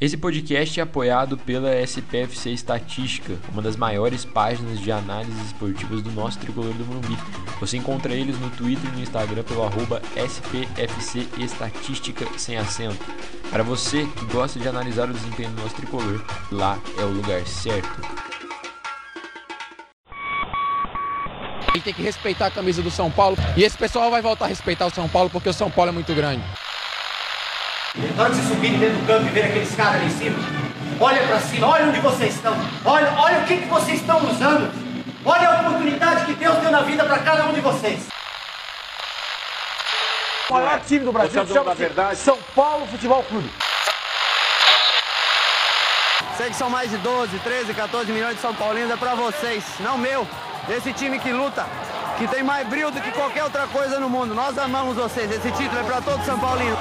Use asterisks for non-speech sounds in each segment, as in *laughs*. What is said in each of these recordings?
Esse podcast é apoiado pela SPFC Estatística, uma das maiores páginas de análises esportivas do nosso tricolor do Morumbi. Você encontra eles no Twitter e no Instagram pelo arroba SPFC Estatística sem acento. Para você que gosta de analisar o desempenho do nosso tricolor, lá é o lugar certo. Gente tem que respeitar a camisa do São Paulo e esse pessoal vai voltar a respeitar o São Paulo porque o São Paulo é muito grande. Na hora que vocês subirem dentro do campo e ver aqueles caras ali em cima, olha para cima, olha onde vocês estão, olha, olha o que, que vocês estão usando, olha a oportunidade que Deus deu na vida para cada um de vocês. O maior time do Brasil chama-se São Paulo Futebol Clube. Sei que são mais de 12, 13, 14 milhões de São Paulinos, é pra vocês, não meu. Esse time que luta, que tem mais brilho do que qualquer outra coisa no mundo. Nós amamos vocês, esse título é pra todo São Paulino.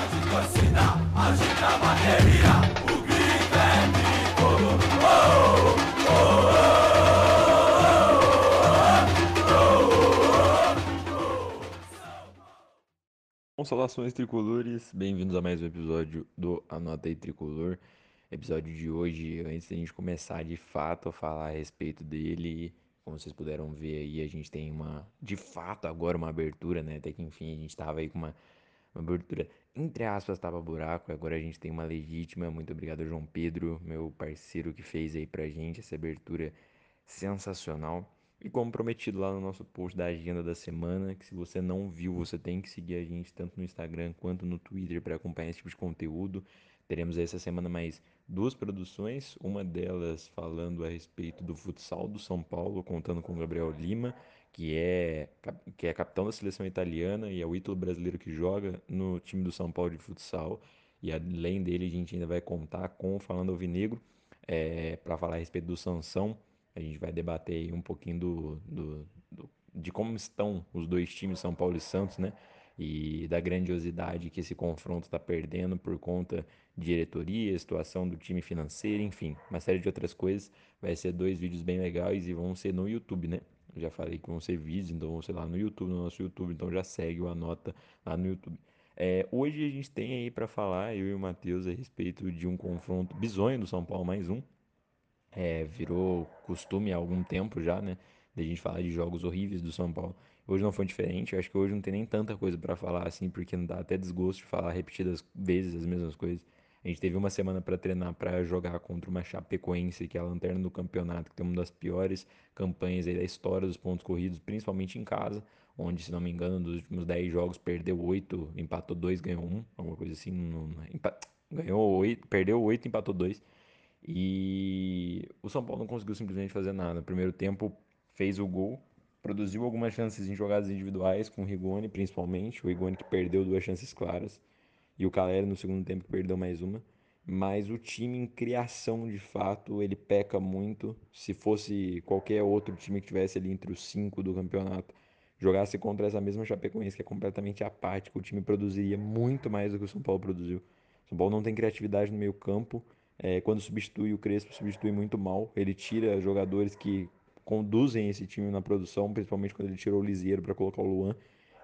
Bom, saudações tricolores, bem-vindos a mais um episódio do Anota aí Tricolor. Episódio de hoje, antes da gente começar de fato a falar a respeito dele, como vocês puderam ver aí, a gente tem uma, de fato agora uma abertura, né? Até que enfim a gente tava aí com uma, uma abertura, entre aspas, tava buraco, agora a gente tem uma legítima. Muito obrigado, João Pedro, meu parceiro que fez aí pra gente essa abertura sensacional. E como prometido lá no nosso post da agenda da semana, que se você não viu, você tem que seguir a gente tanto no Instagram quanto no Twitter para acompanhar esse tipo de conteúdo. Teremos essa semana mais duas produções, uma delas falando a respeito do futsal do São Paulo, contando com Gabriel Lima, que é, que é capitão da seleção italiana e é o ídolo brasileiro que joga no time do São Paulo de futsal. E além dele, a gente ainda vai contar com o Falando Alvinegro é, para falar a respeito do Sansão. A gente vai debater um pouquinho do, do, do, de como estão os dois times, São Paulo e Santos, né? E da grandiosidade que esse confronto está perdendo por conta de diretoria, situação do time financeiro, enfim, uma série de outras coisas. Vai ser dois vídeos bem legais e vão ser no YouTube, né? Já falei que vão ser vídeos, então vão ser lá no YouTube, no nosso YouTube, então já segue o Anota lá no YouTube. É, hoje a gente tem aí para falar, eu e o Matheus, a respeito de um confronto bizonho do São Paulo, mais um, é, virou costume há algum tempo já, né? Da gente falar de jogos horríveis do São Paulo. Hoje não foi diferente, eu acho que hoje não tem nem tanta coisa para falar assim, porque não dá até desgosto de falar repetidas vezes as mesmas coisas. A gente teve uma semana para treinar para jogar contra uma Chapecoense, que é a lanterna do campeonato, que tem uma das piores campanhas aí da história dos pontos corridos, principalmente em casa, onde, se não me engano, dos últimos 10 jogos perdeu 8, empatou 2, ganhou 1, alguma coisa assim. Não, ganhou 8, perdeu 8, empatou 2. E o São Paulo não conseguiu simplesmente fazer nada. No primeiro tempo fez o gol, produziu algumas chances em jogadas individuais com o Rigoni, principalmente. O Rigoni que perdeu duas chances claras. E o Caleri no segundo tempo que perdeu mais uma. Mas o time em criação, de fato, ele peca muito. Se fosse qualquer outro time que tivesse ali entre os cinco do campeonato, jogasse contra essa mesma Chapecoense, que é completamente apática, o time produziria muito mais do que o São Paulo produziu. O São Paulo não tem criatividade no meio campo. É, quando substitui o Crespo, substitui muito mal. Ele tira jogadores que conduzem esse time na produção, principalmente quando ele tirou o Lisieiro para colocar o Luan.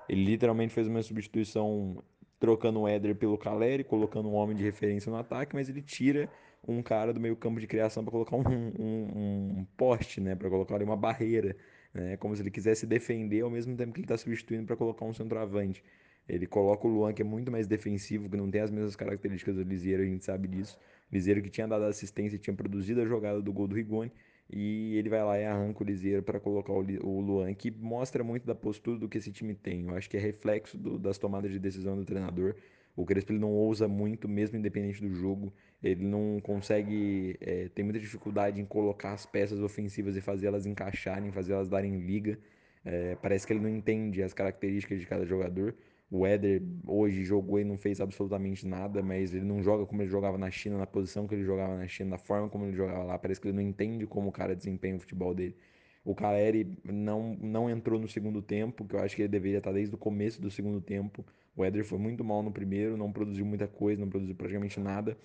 Ele literalmente fez uma substituição trocando o Éder pelo Caleri, colocando um homem de referência no ataque, mas ele tira um cara do meio campo de criação para colocar um, um, um, poste, né, para colocar ali uma barreira, né, como se ele quisesse defender ao mesmo tempo que ele está substituindo para colocar um centroavante. Ele coloca o Luan, que é muito mais defensivo, que não tem as mesmas características do Lisieiro, a gente sabe disso. Liseiro que tinha dado assistência tinha produzido a jogada do gol do Rigoni. E ele vai lá e arranca o Liseiro para colocar o Luan, que mostra muito da postura do que esse time tem. Eu acho que é reflexo do, das tomadas de decisão do treinador. O Crespo ele não ousa muito, mesmo independente do jogo. Ele não consegue, é, tem muita dificuldade em colocar as peças ofensivas e fazer elas encaixarem, fazer elas darem liga. É, parece que ele não entende as características de cada jogador. O Éder hoje jogou e não fez absolutamente nada, mas ele não joga como ele jogava na China, na posição que ele jogava na China, na forma como ele jogava lá. Parece que ele não entende como o cara desempenha o futebol dele. O Caleri não, não entrou no segundo tempo, que eu acho que ele deveria estar desde o começo do segundo tempo. O Éder foi muito mal no primeiro, não produziu muita coisa, não produziu praticamente nada.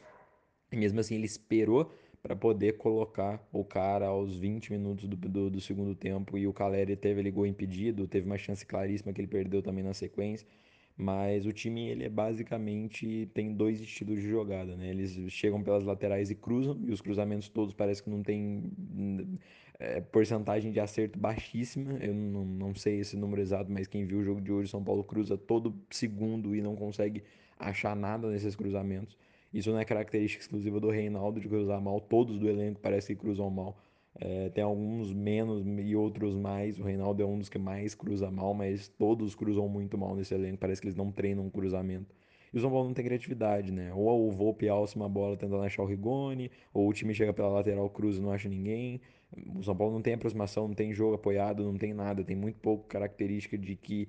E mesmo assim ele esperou para poder colocar o cara aos 20 minutos do, do, do, segundo tempo. E o Caleri teve ele gol impedido, teve uma chance claríssima que ele perdeu também na sequência. Mas o time ele é basicamente tem dois estilos de jogada, né? Eles chegam pelas laterais e cruzam, e os cruzamentos todos parece que não tem é, porcentagem de acerto baixíssima. Eu não, não sei esse número exato, mas quem viu o jogo de hoje, São Paulo cruza todo segundo e não consegue achar nada nesses cruzamentos. Isso não é característica exclusiva do Reinaldo de cruzar mal, todos do elenco parece que cruzam mal. É, tem alguns menos e outros mais. O Reinaldo é um dos que mais cruza mal, mas todos cruzam muito mal nesse elenco. Parece que eles não treinam um cruzamento. E o São Paulo não tem criatividade, né? Ou o Volpe alça uma bola tentando achar o Rigoni, ou o time chega pela lateral, cruza e não acha ninguém. O São Paulo não tem aproximação, não tem jogo apoiado, não tem nada. Tem muito pouco característica de que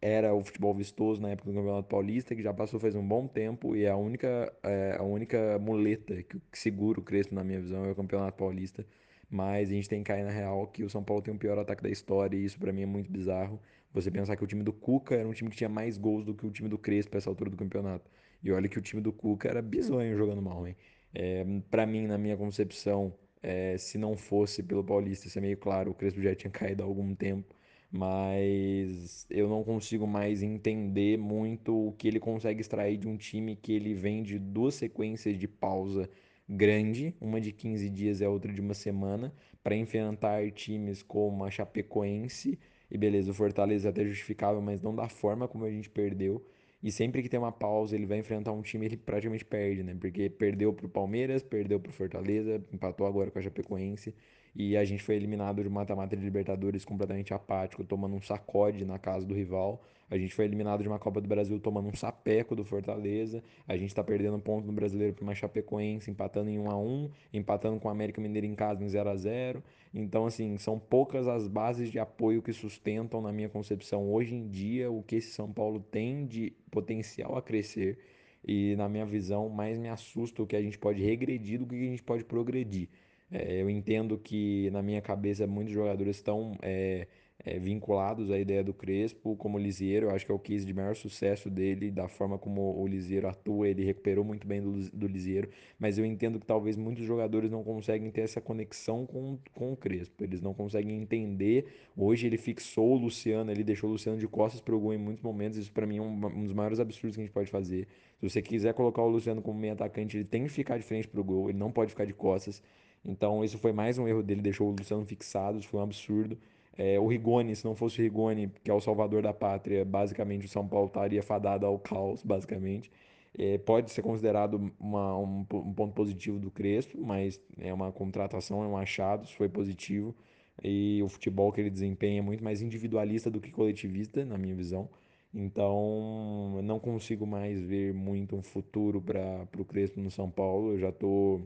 era o futebol vistoso na época do Campeonato Paulista, que já passou faz um bom tempo, e é a única, é, a única muleta que, que segura o Crespo, na minha visão, é o Campeonato Paulista. Mas a gente tem que cair na real que o São Paulo tem o pior ataque da história, e isso para mim é muito bizarro. Você pensar que o time do Cuca era um time que tinha mais gols do que o time do Crespo essa altura do campeonato. E olha que o time do Cuca era bizonho jogando mal, hein? É, para mim, na minha concepção, é, se não fosse pelo Paulista, isso é meio claro, o Crespo já tinha caído há algum tempo mas eu não consigo mais entender muito o que ele consegue extrair de um time que ele vem de duas sequências de pausa grande, uma de 15 dias e a outra de uma semana, para enfrentar times como a Chapecoense e beleza, o Fortaleza é até justificável, mas não da forma como a gente perdeu. E sempre que tem uma pausa, ele vai enfrentar um time, ele praticamente perde, né? Porque perdeu pro Palmeiras, perdeu pro Fortaleza, empatou agora com a Chapecoense. E a gente foi eliminado de mata-mata de Libertadores completamente apático, tomando um sacode na casa do rival. A gente foi eliminado de uma Copa do Brasil tomando um sapeco do Fortaleza. A gente tá perdendo ponto no Brasileiro para uma Chapecoense, empatando em 1 a 1 empatando com o América Mineiro em casa em 0 a 0 Então, assim, são poucas as bases de apoio que sustentam, na minha concepção, hoje em dia, o que esse São Paulo tem de potencial a crescer. E, na minha visão, mais me assusta o que a gente pode regredir do que a gente pode progredir. É, eu entendo que, na minha cabeça, muitos jogadores estão. É, é, vinculados à ideia do Crespo, como Lisieiro, eu acho que é o case de maior sucesso dele, da forma como o Lisieiro atua, ele recuperou muito bem do, do Lisieiro, mas eu entendo que talvez muitos jogadores não conseguem ter essa conexão com, com o Crespo, eles não conseguem entender, hoje ele fixou o Luciano, ele deixou o Luciano de costas para o gol em muitos momentos, isso para mim é um, um, dos maiores absurdos que a gente pode fazer, se você quiser colocar o Luciano como meio atacante, ele tem que ficar de frente para o gol, ele não pode ficar de costas, então isso foi mais um erro dele, deixou o Luciano fixado, isso foi um absurdo, é, o Rigoni, se não fosse o Rigoni, que é o salvador da pátria, basicamente o São Paulo estaria fadado ao caos, basicamente. É, pode ser considerado uma, um, um, ponto positivo do Crespo, mas é uma contratação, é um achado, isso foi positivo. E o futebol que ele desempenha é muito mais individualista do que coletivista, na minha visão. Então, não consigo mais ver muito um futuro para o Crespo no São Paulo. Eu já estou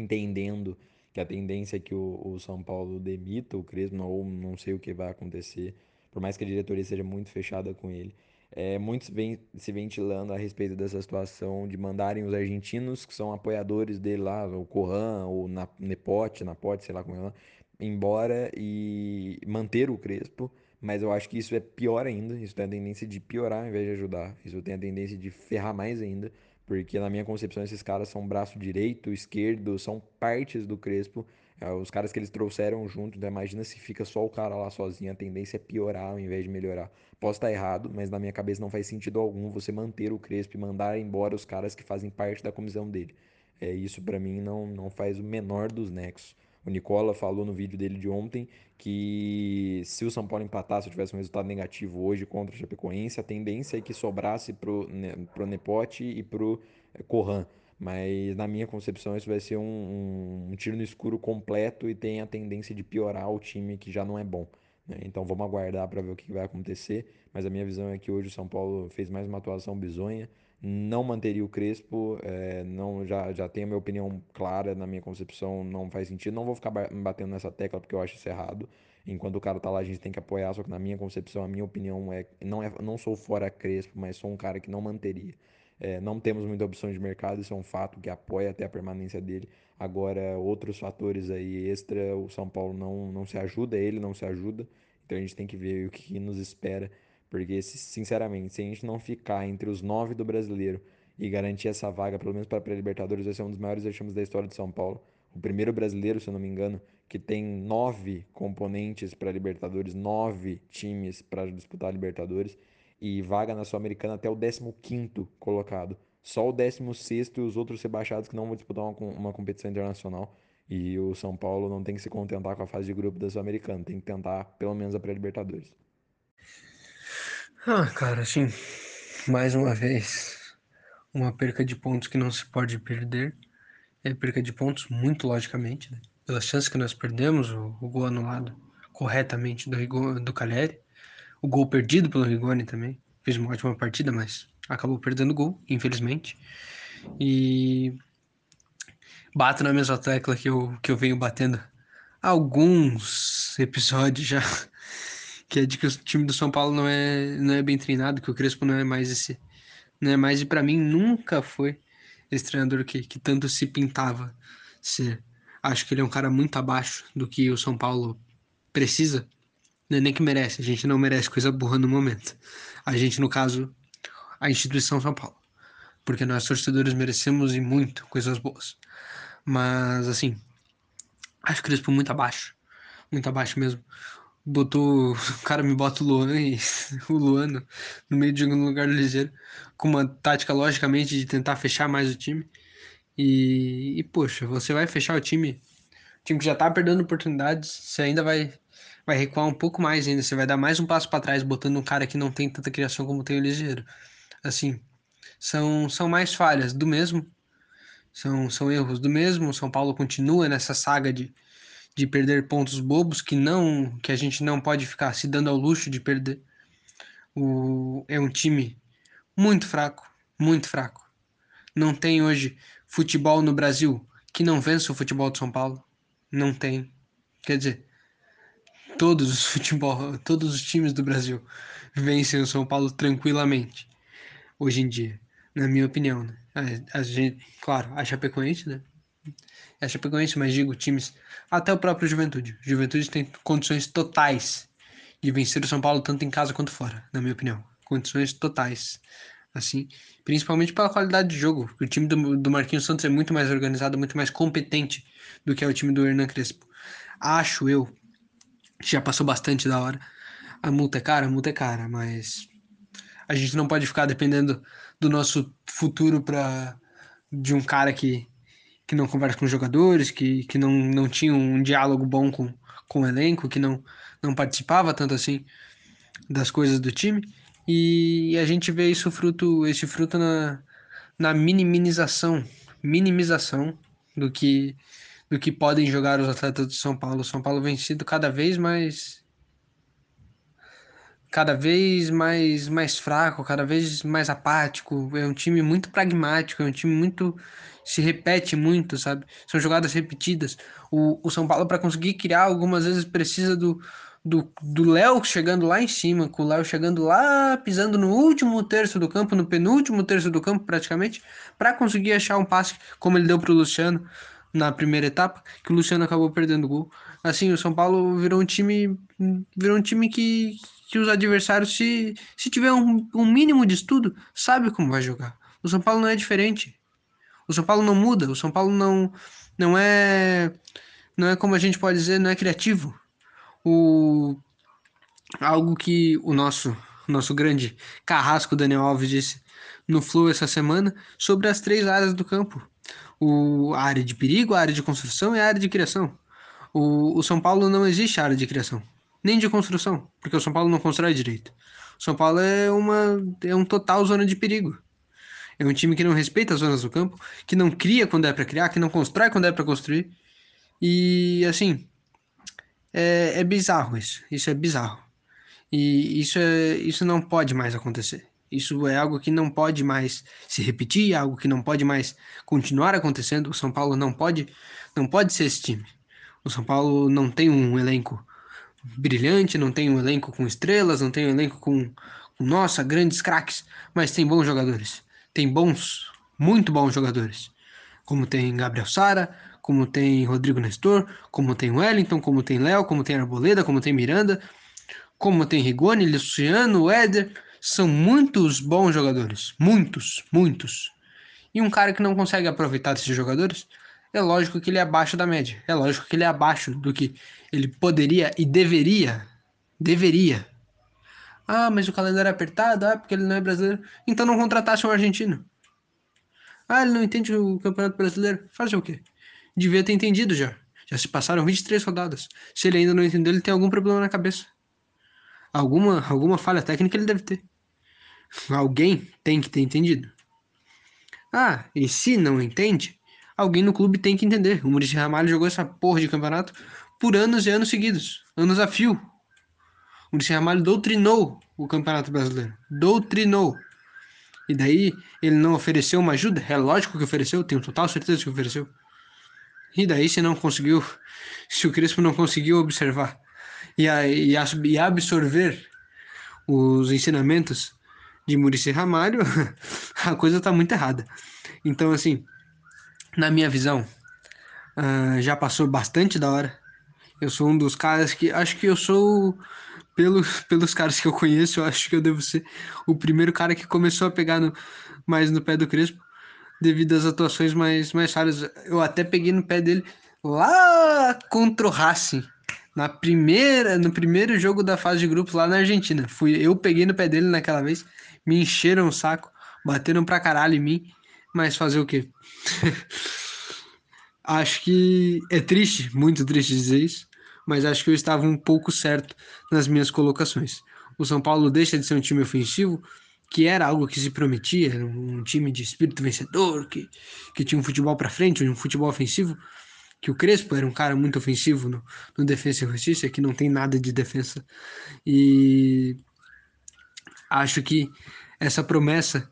entendendo que a tendência é que o, o São Paulo demita o Crespo, ou não sei o que vai acontecer, por mais que a diretoria seja muito fechada com ele. É, muitos vem se ventilando a respeito dessa situação de mandarem os argentinos, que são apoiadores dele lá, o Corran, o Nepote, Napote, sei lá como é lá, embora e manter o Crespo. Mas eu acho que isso é pior ainda. Isso tem a tendência de piorar ao invés de ajudar. Isso tem a tendência de ferrar mais ainda. Porque na minha concepção esses caras são braço direito, esquerdo, são partes do Crespo. É, os caras que eles trouxeram junto, então imagina se fica só o cara lá sozinho, a tendência é piorar ao invés de melhorar. Posso estar errado, mas na minha cabeça não faz sentido algum você manter o Crespo e mandar embora os caras que fazem parte da comissão dele. É, isso para mim não, não faz o menor dos nexos. O Nicola falou no vídeo dele de ontem que se o São Paulo empatasse ou tivesse um resultado negativo hoje contra o Chapecoense, a tendência é que sobrasse pro, pro Nepote e pro eh, Corran. Mas na minha concepção isso vai ser um, um, um, tiro no escuro completo e tem a tendência de piorar o time que já não é bom. Né? Então vamos aguardar para ver o que vai acontecer. Mas a minha visão é que hoje o São Paulo fez mais uma atuação bizonha não manteria o Crespo, é, não já, já tenho a minha opinião clara na minha concepção, não faz sentido. Não vou ficar batendo nessa tecla porque eu acho isso errado. Enquanto o cara tá lá, a gente tem que apoiar, só que na minha concepção, a minha opinião é não, é, não sou fora Crespo, mas sou um cara que não manteria. É, não temos muita opção de mercado, isso é um fato que apoia até a permanência dele. Agora, outros fatores aí extra, o São Paulo não, não se ajuda, ele não se ajuda. Então a gente tem que ver o que nos espera porque, sinceramente, se a gente não ficar entre os nove do brasileiro e garantir essa vaga, pelo menos para a pré-Libertadores, vai ser um dos maiores vexames da história de São Paulo. O primeiro brasileiro, se eu não me engano, que tem nove componentes para Libertadores, nove times para disputar a Libertadores. e vaga na Sul-Americana até o 15º colocado. Só o 16º e os outros rebaixados que não vão disputar uma, uma competição internacional. E o São Paulo não tem que se contentar com a fase de grupo da Sul-Americana, tem que tentar pelo menos a pré-Libertadores. Ah, cara, assim, mais uma vez, uma perca de pontos que não se pode perder. É perca de pontos, muito logicamente, né? pela chance que nós perdemos, o, o gol anulado corretamente do, Rigo, do Caleri, o gol perdido pelo Rigoni também. Fez uma ótima partida, mas acabou perdendo o gol, infelizmente. E bato na mesma tecla que eu, que eu venho batendo alguns episódios já, que é de que o time do São Paulo não é, não é bem treinado, que o Crespo não é mais esse, não é mais, e para mim nunca foi esse treinador que, que tanto se pintava ser. Acho que ele é um cara muito abaixo do que o São Paulo precisa, não é nem que merece, a gente não merece coisa burra no momento. A gente, no caso, a instituição São Paulo. Porque nós, torcedores, merecemos e muito coisas boas. Mas, assim, acho que Crespo muito abaixo. Muito abaixo mesmo. Botou. O cara me bota o Luan e *laughs* o Luan no meio de jogo no lugar do Ligeiro. Com uma tática, logicamente, de tentar fechar mais o time. E, e, poxa, você vai fechar o time. O time que já tá perdendo oportunidades, você ainda vai, vai recuar um pouco mais ainda. Você vai dar mais um passo para trás, botando um cara que não tem tanta criação como tem o Ligeiro assim, são, são mais falhas do mesmo, são, são erros do mesmo. O São Paulo continua nessa saga de, de perder pontos bobos que não que a gente não pode ficar se dando ao luxo de perder. O, é um time muito fraco, muito fraco. Não tem hoje futebol no Brasil que não vença o futebol de São Paulo. Não tem. Quer dizer, todos os *laughs* futebol, todos os times do Brasil vencem o São Paulo tranquilamente hoje em dia, na minha opinião, né? A, a gente, claro, a Chapecoense, né? A Chapecoense, mas digo times, até o próprio Juventude. Juventude tem condições totais de vencer o São Paulo tanto em casa quanto fora, na minha opinião. Condições totais. Assim, principalmente pela qualidade de jogo. O time do, do Marquinhos Santos é muito mais organizado, muito mais competente do que é o time do Hernan Crespo. Acho eu, já passou bastante da hora. A multa é cara, a multa é cara, mas a gente não pode ficar dependendo do nosso futuro para de um cara que, que não conversa com os jogadores, que, que não, não tinha um diálogo bom com, com o elenco, que não, não participava tanto assim das coisas do time. E a gente vê isso fruto, esse fruto na, na minimização, minimização do que do que podem jogar os atletas do São Paulo. São Paulo vem sido cada vez mais cada vez mais, mais fraco, cada vez mais apático. É um time muito pragmático, é um time muito. se repete muito, sabe? São jogadas repetidas. O, o São Paulo, para conseguir criar, algumas vezes precisa do. Do Léo chegando lá em cima, com o Léo chegando lá, pisando no último terço do campo, no penúltimo terço do campo, praticamente, para conseguir achar um passe como ele deu para o Luciano na primeira etapa, que o Luciano acabou perdendo o gol. Assim, o São Paulo virou um time, virou um time que, que os adversários, se, se tiver um, um mínimo de estudo, sabe como vai jogar. O São Paulo não é diferente. O São Paulo não muda. O São Paulo não, não é. Não é como a gente pode dizer, não é criativo. O, algo que o nosso, nosso grande carrasco Daniel Alves disse no Flow essa semana sobre as três áreas do campo. O, a área de perigo, a área de construção e a área de criação. O, o São Paulo não existe área de criação nem de construção, porque o São Paulo não constrói direito. O São Paulo é uma é um total zona de perigo. É um time que não respeita as zonas do campo, que não cria quando é para criar, que não constrói quando é para construir. E assim, é, é bizarro isso. Isso é bizarro. E isso é isso não pode mais acontecer. Isso é algo que não pode mais se repetir, é algo que não pode mais continuar acontecendo. O São Paulo não pode não pode ser esse time. O São Paulo não tem um elenco brilhante, não tem um elenco com estrelas, não tem um elenco com, nossa, grandes craques, mas tem bons jogadores. Tem bons, muito bons jogadores. Como tem Gabriel Sara, como tem Rodrigo Nestor, como tem Wellington, como tem Léo, como tem Arboleda, como tem Miranda, como tem Rigoni, Luciano, Éder. São muitos bons jogadores. Muitos, muitos. E um cara que não consegue aproveitar desses jogadores é lógico que ele é abaixo da média. É lógico que ele é abaixo do que ele poderia e deveria, deveria Ah, mas o calendário é apertado, ah, porque ele não é brasileiro. Então não contratasse um argentino. Ah, ele não entende o Campeonato Brasileiro. Fazer o quê? Devia ter entendido já. Já se passaram 23 rodadas. Se ele ainda não entendeu, ele tem algum problema na cabeça. Alguma, alguma falha técnica ele deve ter. Alguém tem que ter entendido. Ah, e se não entende, alguém no clube tem que entender. O Muricy Ramalho jogou essa porra de campeonato por anos e anos seguidos. Anos a fio. O Muricy Ramalho doutrinou o Campeonato Brasileiro. Doutrinou. E daí ele não ofereceu uma ajuda? É lógico que ofereceu, tenho total certeza que ofereceu. E daí se não conseguiu, se o Crespo não conseguiu observar e, e, e absorver os ensinamentos de Muricy Ramalho, *laughs* a coisa tá muito errada. Então, assim, na minha visão, uh, já passou bastante da hora. Eu sou um dos caras que acho que eu sou pelos, pelos caras que eu conheço, eu acho que eu devo ser o primeiro cara que começou a pegar no, mais no pé do Crespo, devido às atuações mais, mais raras. Eu até peguei no pé dele lá contra o Racing, na primeira, no primeiro jogo da fase de grupos lá na Argentina. Fui, eu peguei no pé dele naquela vez, me encheram o saco, bateram pra caralho em mim, mas fazer o quê? *laughs* acho que é triste, muito triste dizer isso, mas acho que eu estava um pouco certo nas minhas colocações. O São Paulo deixa de ser um time ofensivo, que era algo que se prometia, um time de espírito vencedor, que, que tinha um futebol para frente, um futebol ofensivo, que o Crespo era um cara muito ofensivo no, no Defesa e Justiça, que não tem nada de defesa. E acho que essa promessa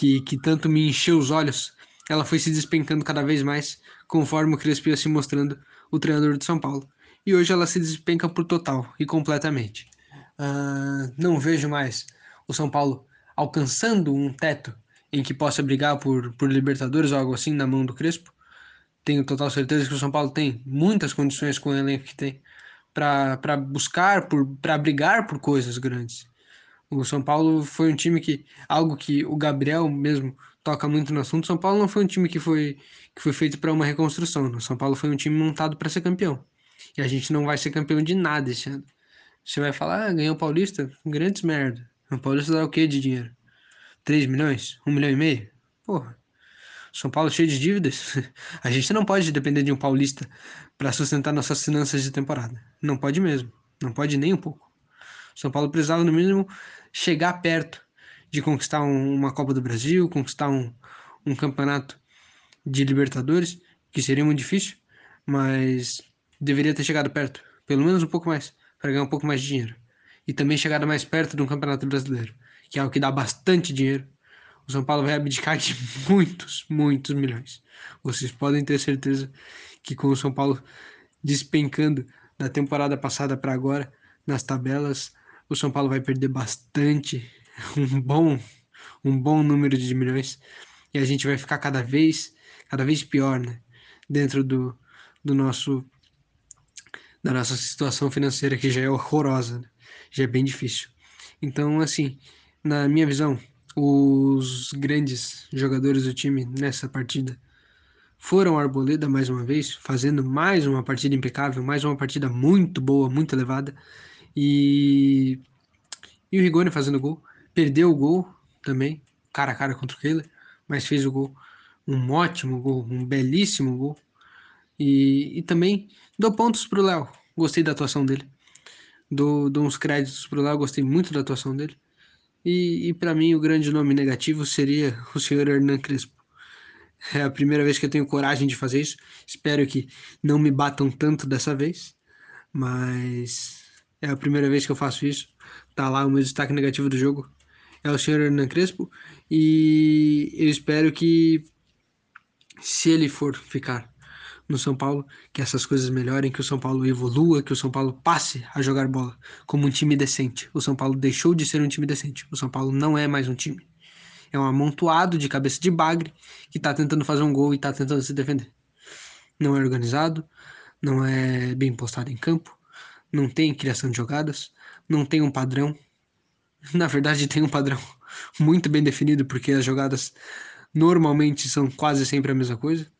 que, que tanto me encheu os olhos, ela foi se despencando cada vez mais conforme o Crespo ia se mostrando o treinador de São Paulo e hoje ela se despenca por total e completamente. Uh, não vejo mais o São Paulo alcançando um teto em que possa brigar por, por Libertadores ou algo assim na mão do Crespo. Tenho total certeza que o São Paulo tem muitas condições com o elenco que tem para buscar, para brigar por coisas grandes. O São Paulo foi um time que, algo que o Gabriel mesmo toca muito no assunto, São Paulo não foi um time que foi, que foi feito para uma reconstrução. O São Paulo foi um time montado para ser campeão. E a gente não vai ser campeão de nada esse ano. Você vai falar, ah, ganhou o Paulista? Grandes merda. O Paulista dá o que de dinheiro? 3 milhões? 1 milhão e meio? Porra. São Paulo cheio de dívidas. *laughs* A gente não pode depender de um paulista para sustentar nossas finanças de temporada. Não pode mesmo. Não pode nem um pouco. São Paulo precisava, no mínimo, chegar perto de conquistar um, uma Copa do Brasil, conquistar um, um campeonato de Libertadores, que seria muito difícil, mas deveria ter chegado perto, pelo menos um pouco mais, para ganhar um pouco mais de dinheiro. E também chegado mais perto de um campeonato brasileiro, que é o que dá bastante dinheiro. O São Paulo vai abdicar de *laughs* muitos, muitos milhões. Vocês podem ter certeza que com o São Paulo despencando da temporada passada para agora nas tabelas, o São Paulo vai perder bastante, um bom, um bom número de milhões, e a gente vai ficar cada vez, cada vez pior, né? Dentro do, do nosso da nossa situação financeira, que já é horrorosa, né? já é bem difícil. Então, assim, na minha visão, os grandes jogadores do time nessa partida foram Arboleda mais uma vez, fazendo mais uma partida impecável, mais uma partida muito boa, muito elevada. E, e o Rigoni fazendo gol. Perdeu o gol também, cara a cara contra o Kehler, mas fez o gol. Um ótimo gol, um belíssimo gol. E, e também dou pontos pro Léo. Gostei da atuação dele. Dou, dou uns créditos pro Léo, gostei muito da atuação dele. E, e para mim o grande nome negativo seria o senhor Hernan Crespo. É a primeira vez que eu tenho coragem de fazer isso. Espero que não me batam tanto dessa vez. Mas é a primeira vez que eu faço isso. Tá lá o meu destaque negativo do jogo. É o senhor Hernan Crespo. E eu espero que, se ele for ficar no São Paulo, que essas coisas melhorem, que o São Paulo evolua, que o São Paulo passe a jogar bola como um time decente. O São Paulo deixou de ser um time decente. O São Paulo não é mais um time. É um amontoado de cabeça de bagre que tá tentando fazer um gol e tá tentando se defender. Não é organizado, não é bem postado em campo, não tem criação de jogadas, não tem um padrão. *laughs* Na verdade, tem um padrão *laughs* muito bem definido, porque as jogadas normalmente são quase sempre a mesma coisa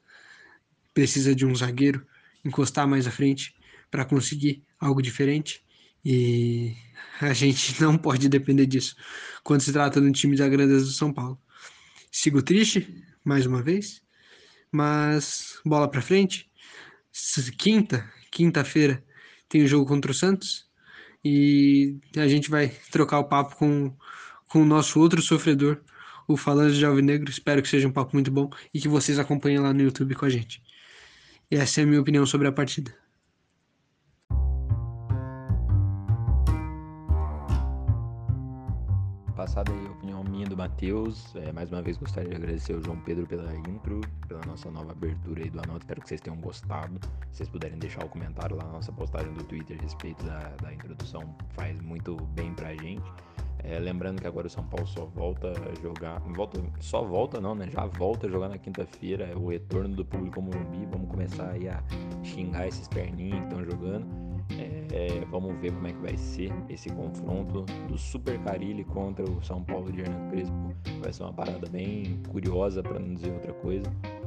precisa de um zagueiro encostar mais à frente para conseguir algo diferente. E *laughs* a gente não pode depender disso quando se trata um time da grandeza do São Paulo. Sigo triste, mais uma vez, mas bola para frente. Quinta, quinta-feira, tem o jogo contra o Santos e a gente vai trocar o papo com, com o nosso outro sofredor, o Falando de Alvinegro. Espero que seja um papo muito bom e que vocês acompanhem lá no YouTube com a gente. E essa é a minha opinião sobre a partida. Passada aí Matheus, é, mais uma vez gostaria de agradecer ao João Pedro pela intro, pela nossa nova abertura aí do Anota, espero que vocês tenham gostado. Se vocês puderem deixar o comentário lá na nossa postagem do Twitter a respeito da, da introdução, faz muito bem pra gente. É, lembrando que agora o São Paulo só volta a jogar. Volta, só volta não, né? Já volta a jogar na quinta-feira. É o retorno do público Morumbi. Vamos começar aí a xingar esses perninhos que estão jogando. É, vamos ver como é que vai ser esse confronto do Super Carilli contra o São Paulo de Hernando Crespo. Vai ser uma parada bem curiosa, para não dizer outra coisa.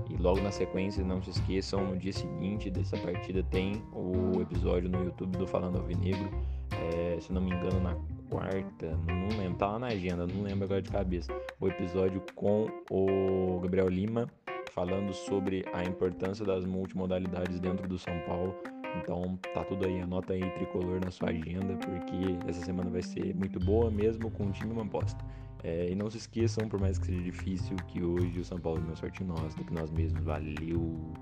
E logo na sequência, não se esqueçam, no dia seguinte dessa partida tem o episódio no YouTube do Falando Alvinegro. É, se não me engano, na quarta, não lembro, tá lá na agenda, não lembro agora de cabeça. O episódio com o Gabriel Lima falando sobre a importância das multimodalidades dentro do São Paulo. Então tá tudo aí, anota aí tricolor na sua agenda, porque essa semana vai ser muito boa mesmo com o time uma aposta. É, e não se esqueçam, por mais que seja difícil, que hoje o São Paulo é meu sorte nosso do que nós mesmos. Valeu!